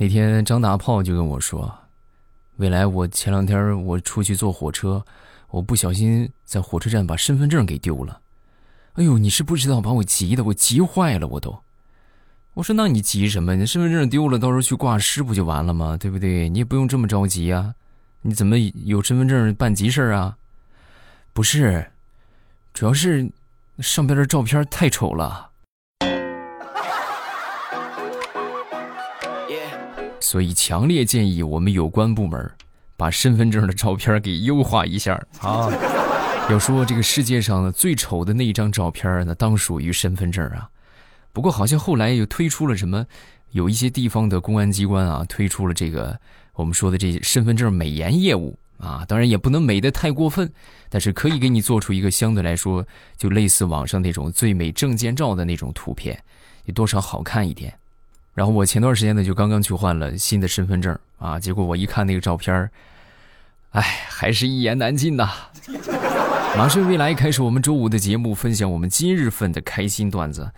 那天张大炮就跟我说：“未来，我前两天我出去坐火车，我不小心在火车站把身份证给丢了。哎呦，你是不知道，把我急的，我急坏了，我都。我说，那你急什么？你身份证丢了，到时候去挂失不就完了吗？对不对？你也不用这么着急啊。你怎么有身份证办急事啊？不是，主要是上边的照片太丑了。”所以，强烈建议我们有关部门把身份证的照片给优化一下啊！要说这个世界上呢最丑的那一张照片，那当属于身份证啊。不过，好像后来又推出了什么，有一些地方的公安机关啊，推出了这个我们说的这身份证美颜业务啊。当然，也不能美的太过分，但是可以给你做出一个相对来说就类似网上那种最美证件照的那种图片，也多少好看一点。然后我前段时间呢，就刚刚去换了新的身份证啊，结果我一看那个照片儿，哎，还是一言难尽呐。马上未来开始我们周五的节目，分享我们今日份的开心段子，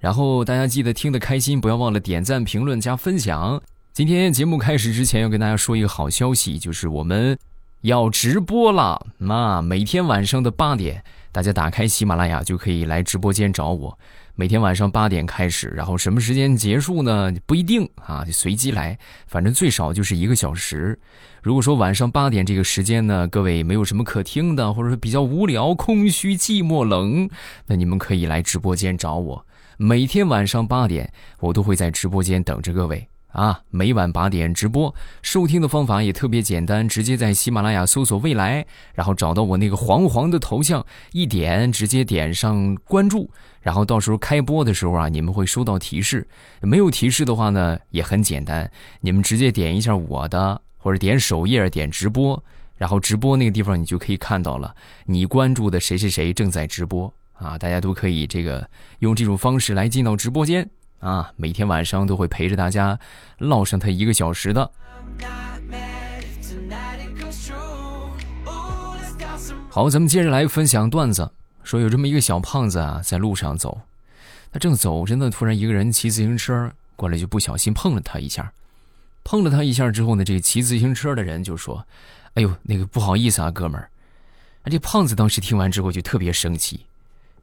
然后大家记得听得开心，不要忘了点赞、评论、加分享。今天节目开始之前，要跟大家说一个好消息，就是我们要直播了。那每天晚上的八点，大家打开喜马拉雅就可以来直播间找我。每天晚上八点开始，然后什么时间结束呢？不一定啊，就随机来，反正最少就是一个小时。如果说晚上八点这个时间呢，各位没有什么可听的，或者说比较无聊、空虚、寂寞、冷，那你们可以来直播间找我。每天晚上八点，我都会在直播间等着各位。啊，每晚八点直播，收听的方法也特别简单，直接在喜马拉雅搜索“未来”，然后找到我那个黄黄的头像，一点直接点上关注，然后到时候开播的时候啊，你们会收到提示。没有提示的话呢，也很简单，你们直接点一下我的，或者点首页点直播，然后直播那个地方你就可以看到了，你关注的谁谁谁正在直播啊，大家都可以这个用这种方式来进到直播间。啊，每天晚上都会陪着大家唠上他一个小时的。好，咱们接着来分享段子。说有这么一个小胖子啊，在路上走，他正走着呢，突然一个人骑自行车过来，就不小心碰了他一下。碰了他一下之后呢，这个骑自行车的人就说：“哎呦，那个不好意思啊，哥们儿。”这胖子当时听完之后就特别生气：“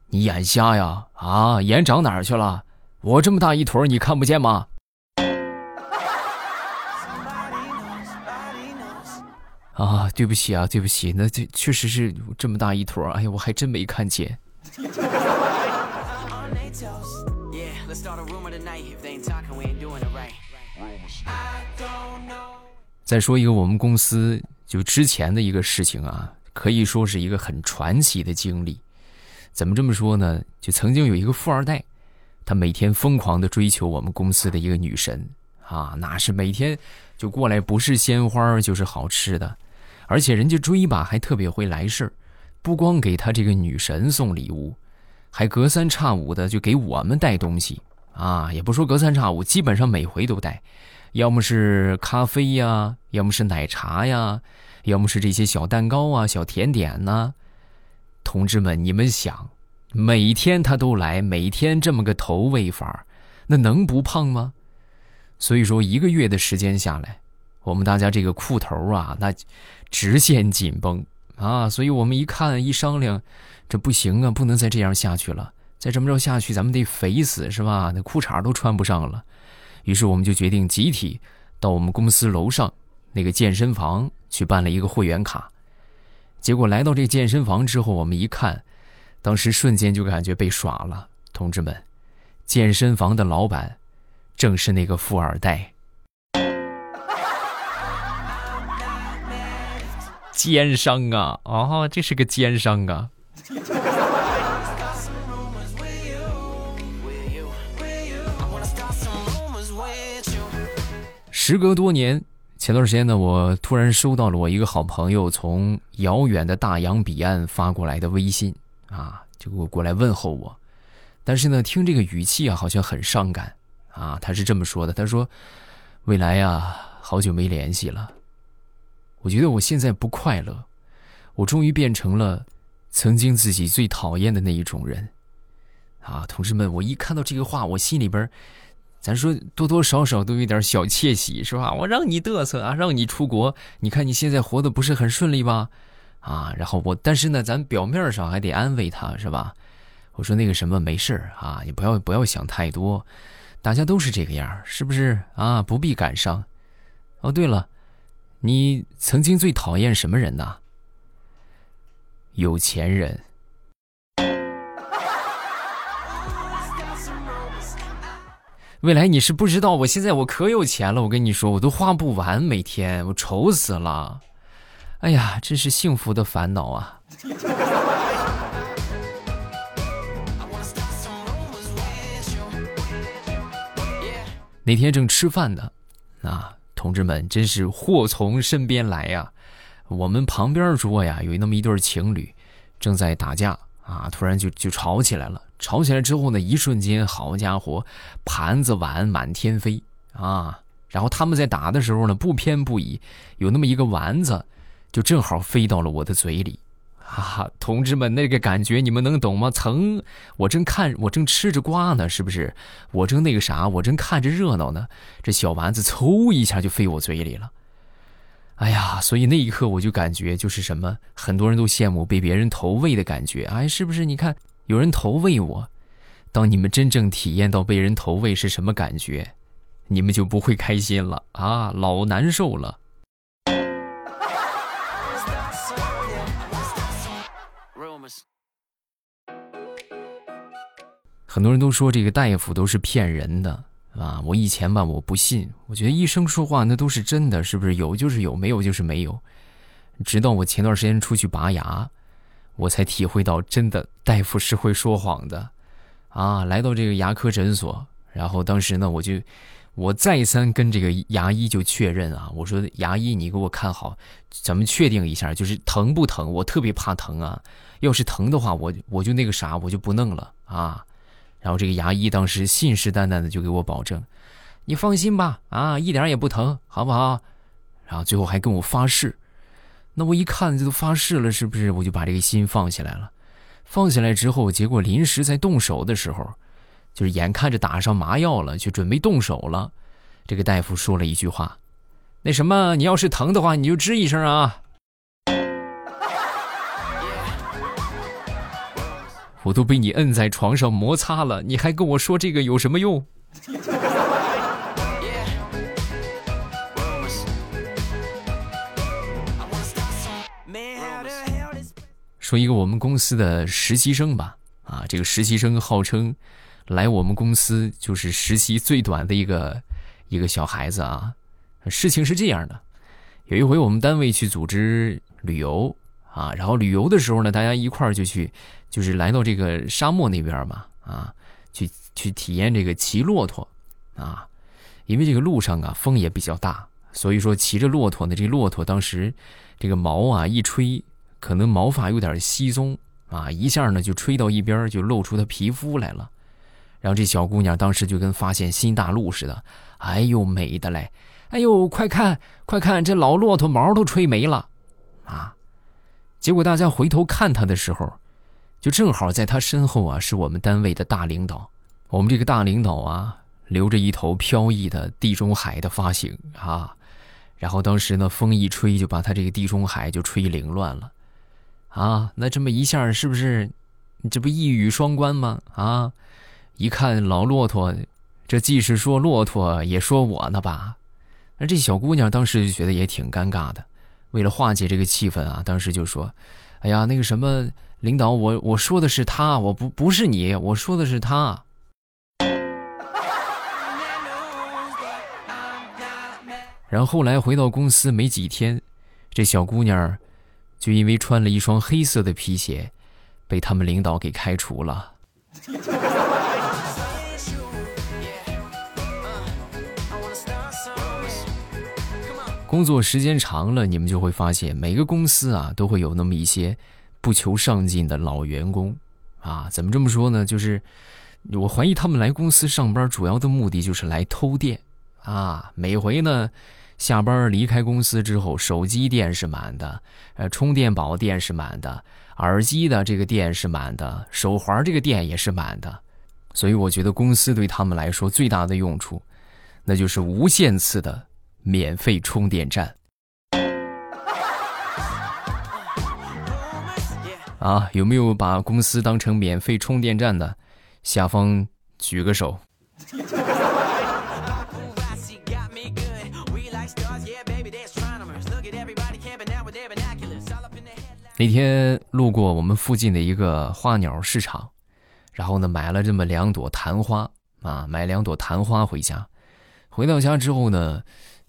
你眼瞎呀？啊，眼长哪儿去了？”我这么大一坨，你看不见吗？啊，对不起啊，对不起，那这确实是这么大一坨。哎呀，我还真没看见。再说一个我们公司就之前的一个事情啊，可以说是一个很传奇的经历。怎么这么说呢？就曾经有一个富二代。他每天疯狂的追求我们公司的一个女神啊，那是每天就过来，不是鲜花就是好吃的，而且人家追吧还特别会来事儿，不光给他这个女神送礼物，还隔三差五的就给我们带东西啊，也不说隔三差五，基本上每回都带，要么是咖啡呀，要么是奶茶呀，要么是这些小蛋糕啊、小甜点呐。同志们，你们想？每天他都来，每天这么个投喂法，那能不胖吗？所以说一个月的时间下来，我们大家这个裤头啊，那直线紧绷啊。所以我们一看一商量，这不行啊，不能再这样下去了。再这么着下去，咱们得肥死是吧？那裤衩都穿不上了。于是我们就决定集体到我们公司楼上那个健身房去办了一个会员卡。结果来到这健身房之后，我们一看。当时瞬间就感觉被耍了，同志们，健身房的老板正是那个富二代，奸商啊！哦，这是个奸商啊！时隔多年，前段时间呢，我突然收到了我一个好朋友从遥远的大洋彼岸发过来的微信。啊，就给我过来问候我，但是呢，听这个语气啊，好像很伤感啊。他是这么说的：“他说，未来呀，好久没联系了，我觉得我现在不快乐，我终于变成了曾经自己最讨厌的那一种人。”啊，同志们，我一看到这个话，我心里边咱说多多少少都有点小窃喜，是吧？我让你嘚瑟啊，让你出国，你看你现在活的不是很顺利吧？啊，然后我，但是呢，咱表面上还得安慰他，是吧？我说那个什么没事啊，你不要不要想太多，大家都是这个样是不是啊？不必感伤。哦，对了，你曾经最讨厌什么人呢？有钱人。未来你是不知道，我现在我可有钱了，我跟你说，我都花不完，每天我愁死了。哎呀，真是幸福的烦恼啊！那天正吃饭呢，啊，同志们，真是祸从身边来呀！我们旁边桌呀，有那么一对情侣，正在打架啊，突然就就吵起来了。吵起来之后呢，一瞬间，好家伙，盘子碗满天飞啊！然后他们在打的时候呢，不偏不倚，有那么一个丸子，就正好飞到了我的嘴里，哈，同志们，那个感觉你们能懂吗？曾，我正看，我正吃着瓜呢，是不是？我正那个啥，我正看着热闹呢，这小丸子嗖一下就飞我嘴里了。哎呀，所以那一刻我就感觉就是什么，很多人都羡慕被别人投喂的感觉，哎，是不是？你看。有人投喂我，当你们真正体验到被人投喂是什么感觉，你们就不会开心了啊，老难受了。很多人都说这个大夫都是骗人的啊，我以前吧我不信，我觉得医生说话那都是真的，是不是有就是有，没有就是没有。直到我前段时间出去拔牙。我才体会到，真的大夫是会说谎的，啊！来到这个牙科诊所，然后当时呢，我就我再三跟这个牙医就确认啊，我说牙医，你给我看好，咱们确定一下，就是疼不疼？我特别怕疼啊，要是疼的话，我我就那个啥，我就不弄了啊。然后这个牙医当时信誓旦旦的就给我保证，你放心吧，啊，一点也不疼，好不好？然后最后还跟我发誓。那我一看这都发誓了，是不是？我就把这个心放下来了。放下来之后，结果临时在动手的时候，就是眼看着打上麻药了，就准备动手了。这个大夫说了一句话：“那什么，你要是疼的话，你就吱一声啊。”我都被你摁在床上摩擦了，你还跟我说这个有什么用？说一个我们公司的实习生吧，啊，这个实习生号称来我们公司就是实习最短的一个一个小孩子啊。事情是这样的，有一回我们单位去组织旅游啊，然后旅游的时候呢，大家一块儿就去，就是来到这个沙漠那边嘛，啊，去去体验这个骑骆驼啊，因为这个路上啊风也比较大，所以说骑着骆驼呢，这骆驼当时这个毛啊一吹。可能毛发有点稀松啊，一下呢就吹到一边，就露出它皮肤来了。然后这小姑娘当时就跟发现新大陆似的，哎呦美的嘞！哎呦，快看快看，这老骆驼毛都吹没了啊！结果大家回头看他的时候，就正好在他身后啊，是我们单位的大领导。我们这个大领导啊，留着一头飘逸的地中海的发型啊，然后当时呢，风一吹，就把他这个地中海就吹凌乱了。啊，那这么一下是不是，这不一语双关吗？啊，一看老骆驼，这既是说骆驼，也说我呢吧？那这小姑娘当时就觉得也挺尴尬的，为了化解这个气氛啊，当时就说：“哎呀，那个什么领导，我我说的是他，我不不是你，我说的是他。”然后来回到公司没几天，这小姑娘。就因为穿了一双黑色的皮鞋，被他们领导给开除了。工作时间长了，你们就会发现，每个公司啊都会有那么一些不求上进的老员工啊。怎么这么说呢？就是我怀疑他们来公司上班主要的目的就是来偷电啊。每回呢。下班离开公司之后，手机电是满的，呃，充电宝电是满的，耳机的这个电是满的，手环这个电也是满的，所以我觉得公司对他们来说最大的用处，那就是无限次的免费充电站。啊，有没有把公司当成免费充电站的？下方举个手。那天路过我们附近的一个花鸟市场，然后呢买了这么两朵昙花啊，买两朵昙花回家。回到家之后呢，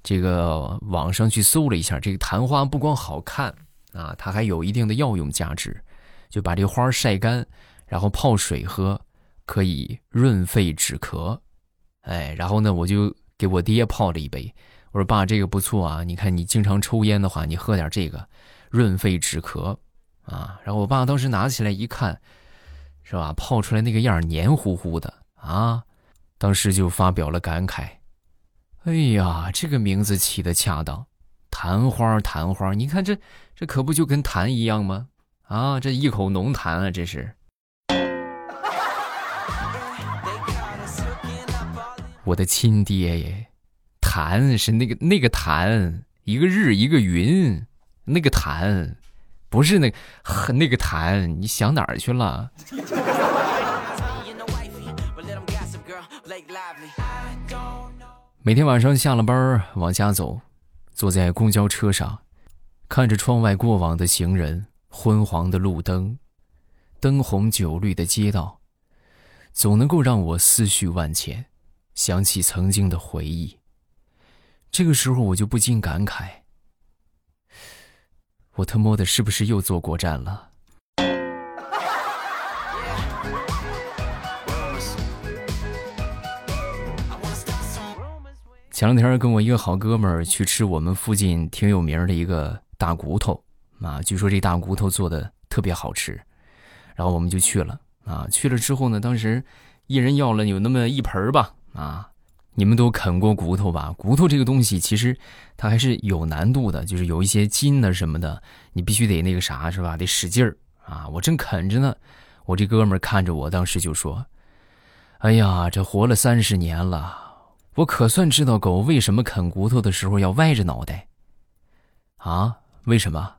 这个网上去搜了一下，这个昙花不光好看啊，它还有一定的药用价值，就把这花晒干，然后泡水喝，可以润肺止咳。哎，然后呢我就给我爹泡了一杯，我说爸这个不错啊，你看你经常抽烟的话，你喝点这个。润肺止咳，啊！然后我爸当时拿起来一看，是吧？泡出来那个样黏糊糊的啊！当时就发表了感慨：“哎呀，这个名字起的恰当，昙花，昙花！你看这这可不就跟痰一样吗？啊，这一口浓痰啊，这是！我的亲爹耶，痰是那个那个痰，一个日一个云。”那个痰，不是那个那个痰，你想哪儿去了？每天晚上下了班往家走，坐在公交车上，看着窗外过往的行人，昏黄的路灯，灯红酒绿的街道，总能够让我思绪万千，想起曾经的回忆。这个时候，我就不禁感慨。我他妈的是不是又坐过站了？前两天跟我一个好哥们儿去吃我们附近挺有名的一个大骨头啊，据说这大骨头做的特别好吃，然后我们就去了啊。去了之后呢，当时一人要了有那么一盆儿吧啊。你们都啃过骨头吧？骨头这个东西其实它还是有难度的，就是有一些筋呢什么的，你必须得那个啥是吧？得使劲儿啊！我正啃着呢，我这哥们儿看着我，当时就说：“哎呀，这活了三十年了，我可算知道狗为什么啃骨头的时候要歪着脑袋啊？为什么？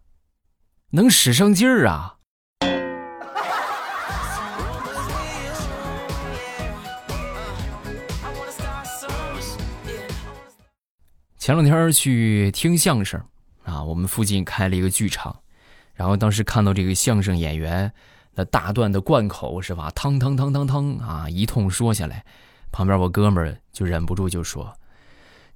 能使上劲儿啊！”前两天去听相声，啊，我们附近开了一个剧场，然后当时看到这个相声演员那大段的贯口是吧？汤汤汤汤汤啊，一通说下来，旁边我哥们儿就忍不住就说：“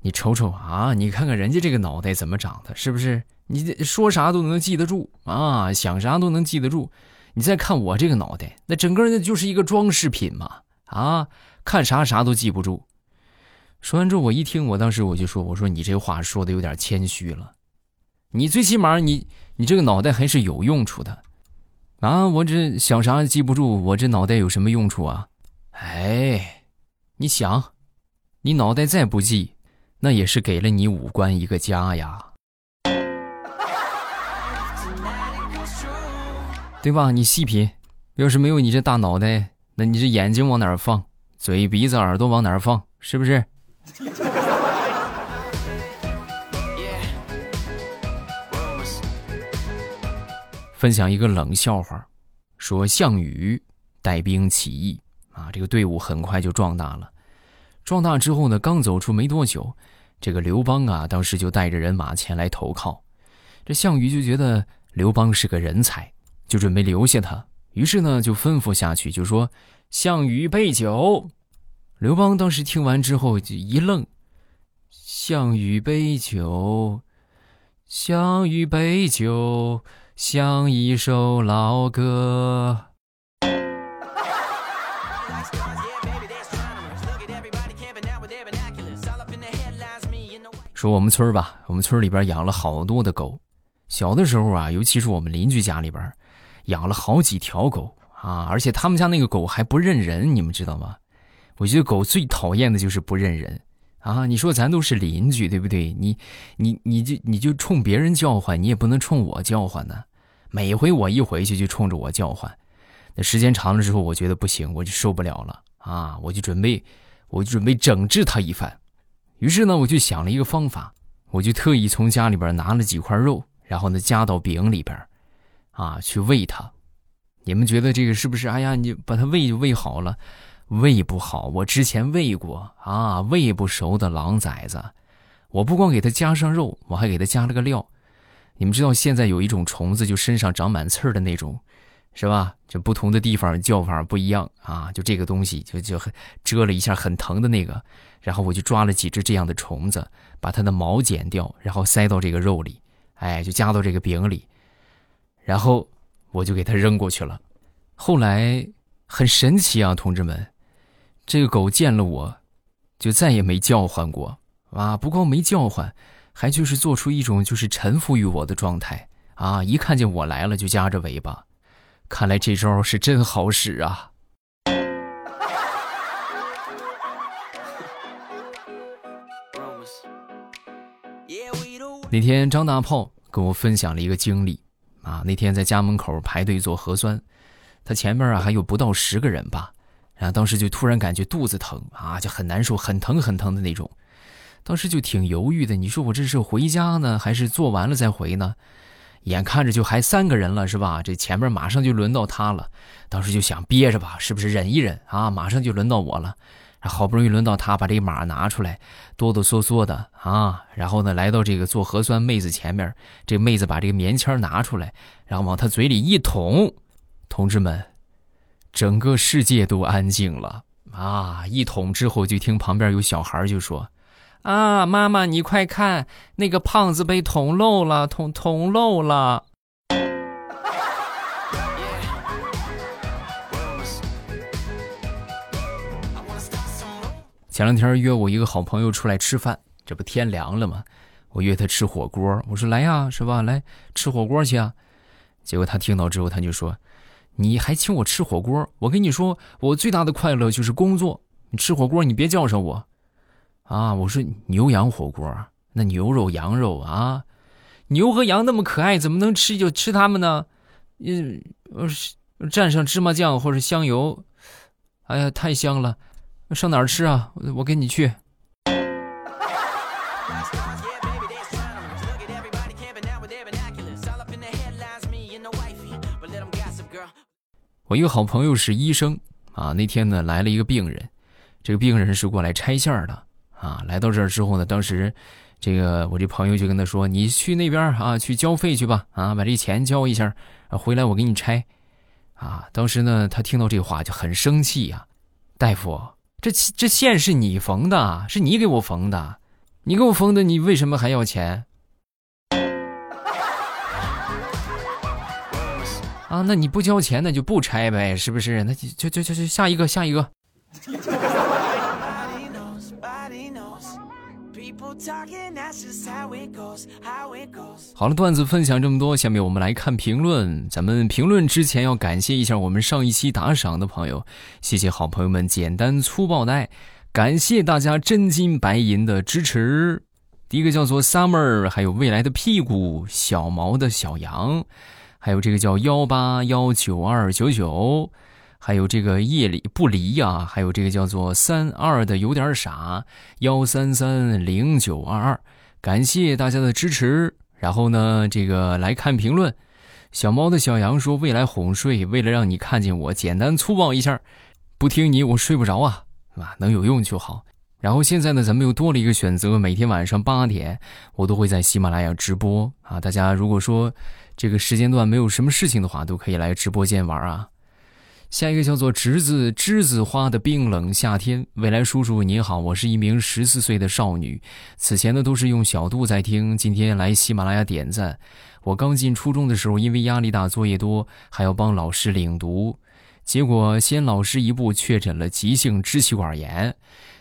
你瞅瞅啊，你看看人家这个脑袋怎么长的，是不是？你说啥都能记得住啊，想啥都能记得住。你再看我这个脑袋，那整个那就是一个装饰品嘛，啊，看啥啥都记不住。”说完之后，我一听，我当时我就说：“我说你这话说的有点谦虚了，你最起码你你这个脑袋还是有用处的，啊，我这想啥记不住，我这脑袋有什么用处啊？哎，你想，你脑袋再不济，那也是给了你五官一个家呀，对吧？你细品，要是没有你这大脑袋，那你这眼睛往哪儿放？嘴、鼻子、耳朵往哪儿放？是不是？”分享一个冷笑话，说项羽带兵起义啊，这个队伍很快就壮大了。壮大之后呢，刚走出没多久，这个刘邦啊，当时就带着人马前来投靠。这项羽就觉得刘邦是个人才，就准备留下他。于是呢，就吩咐下去，就说：“项羽备酒。”刘邦当时听完之后就一愣：“项羽杯酒，项羽杯酒，像一首老歌。”说我们村吧，我们村里边养了好多的狗。小的时候啊，尤其是我们邻居家里边，养了好几条狗啊，而且他们家那个狗还不认人，你们知道吗？我觉得狗最讨厌的就是不认人，啊！你说咱都是邻居，对不对？你，你，你就你就冲别人叫唤，你也不能冲我叫唤呢。每回我一回去就冲着我叫唤，那时间长了之后，我觉得不行，我就受不了了啊，我就准备，我就准备整治他一番。于是呢，我就想了一个方法，我就特意从家里边拿了几块肉，然后呢夹到饼里边，啊，去喂它。你们觉得这个是不是？哎呀，你把它喂就喂好了，喂不好。我之前喂过啊，喂不熟的狼崽子，我不光给它加上肉，我还给它加了个料。你们知道现在有一种虫子，就身上长满刺儿的那种。是吧？就不同的地方叫法不一样啊！就这个东西，就就很蛰了一下，很疼的那个。然后我就抓了几只这样的虫子，把它的毛剪掉，然后塞到这个肉里，哎，就夹到这个饼里，然后我就给它扔过去了。后来很神奇啊，同志们，这个狗见了我，就再也没叫唤过啊！不光没叫唤，还就是做出一种就是臣服于我的状态啊！一看见我来了，就夹着尾巴。看来这招是真好使啊！那天张大炮跟我分享了一个经历啊，那天在家门口排队做核酸，他前面啊还有不到十个人吧，然后当时就突然感觉肚子疼啊，就很难受，很疼很疼的那种，当时就挺犹豫的，你说我这是回家呢，还是做完了再回呢？眼看着就还三个人了，是吧？这前面马上就轮到他了，当时就想憋着吧，是不是忍一忍啊？马上就轮到我了，好不容易轮到他，把这个码拿出来，哆哆嗦嗦的啊，然后呢，来到这个做核酸妹子前面，这妹子把这个棉签拿出来，然后往他嘴里一捅，同志们，整个世界都安静了啊！一捅之后，就听旁边有小孩就说。啊，妈妈，你快看，那个胖子被捅漏了，捅捅漏了。前两天约我一个好朋友出来吃饭，这不天凉了吗？我约他吃火锅，我说来呀，是吧？来吃火锅去啊。结果他听到之后，他就说：“你还请我吃火锅？我跟你说，我最大的快乐就是工作。你吃火锅，你别叫上我。”啊！我说牛羊火锅，那牛肉、羊肉啊，牛和羊那么可爱，怎么能吃就吃它们呢？嗯，蘸上芝麻酱或者香油，哎呀，太香了！上哪儿吃啊？我跟你去。我一个好朋友是医生啊，那天呢来了一个病人，这个病人是过来拆线的。啊，来到这儿之后呢，当时，这个我这朋友就跟他说：“你去那边啊，去交费去吧，啊，把这钱交一下，回来我给你拆。”啊，当时呢，他听到这话就很生气呀，大夫，这这线是你缝的，是你给我缝的，你给我缝的，你为什么还要钱？啊，那你不交钱，那就不拆呗，是不是？那就就就就下一个，下一个。好了，段子分享这么多，下面我们来看评论。咱们评论之前要感谢一下我们上一期打赏的朋友，谢谢好朋友们简单粗暴的爱，感谢大家真金白银的支持。第一个叫做 Summer，还有未来的屁股，小毛的小羊，还有这个叫幺八幺九二九九。还有这个夜里不离呀，还有这个叫做三二的有点傻幺三三零九二二，感谢大家的支持。然后呢，这个来看评论，小猫的小羊说：“未来哄睡，为了让你看见我，简单粗暴一下，不听你我睡不着啊，啊，能有用就好。”然后现在呢，咱们又多了一个选择，每天晚上八点，我都会在喜马拉雅直播啊。大家如果说这个时间段没有什么事情的话，都可以来直播间玩啊。下一个叫做栀子栀子花的冰冷夏天，未来叔叔你好，我是一名十四岁的少女，此前呢都是用小度在听，今天来喜马拉雅点赞。我刚进初中的时候，因为压力大、作业多，还要帮老师领读，结果先老师一步确诊了急性支气管炎，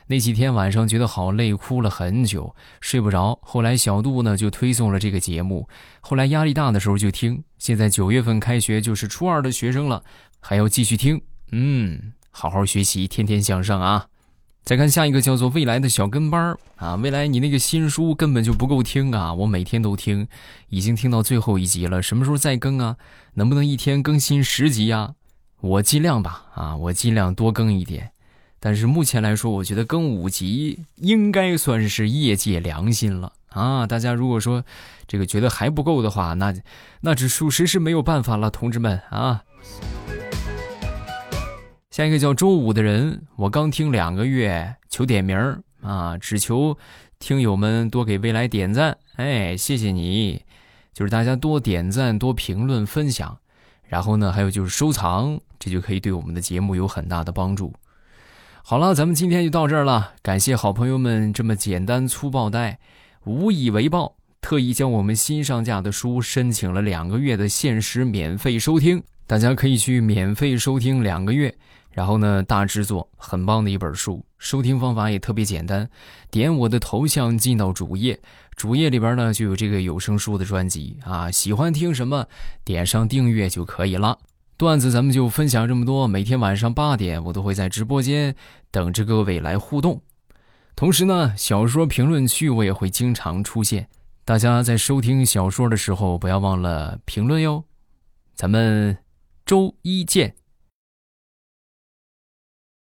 那几天晚上觉得好累，哭了很久，睡不着。后来小度呢就推送了这个节目，后来压力大的时候就听，现在九月份开学就是初二的学生了。还要继续听，嗯，好好学习，天天向上啊！再看下一个，叫做未来的小跟班儿啊，未来你那个新书根本就不够听啊，我每天都听，已经听到最后一集了，什么时候再更啊？能不能一天更新十集呀？我尽量吧，啊，我尽量多更一点。但是目前来说，我觉得更五集应该算是业界良心了啊！大家如果说这个觉得还不够的话，那那这属实是没有办法了，同志们啊！下一个叫周五的人，我刚听两个月，求点名啊！只求听友们多给未来点赞，哎，谢谢你！就是大家多点赞、多评论、分享，然后呢，还有就是收藏，这就可以对我们的节目有很大的帮助。好了，咱们今天就到这儿了。感谢好朋友们这么简单粗暴的，无以为报，特意将我们新上架的书申请了两个月的限时免费收听，大家可以去免费收听两个月。然后呢，大制作，很棒的一本书。收听方法也特别简单，点我的头像进到主页，主页里边呢就有这个有声书的专辑啊。喜欢听什么，点上订阅就可以了。段子咱们就分享这么多，每天晚上八点我都会在直播间等着各位来互动。同时呢，小说评论区我也会经常出现，大家在收听小说的时候不要忘了评论哟。咱们周一见。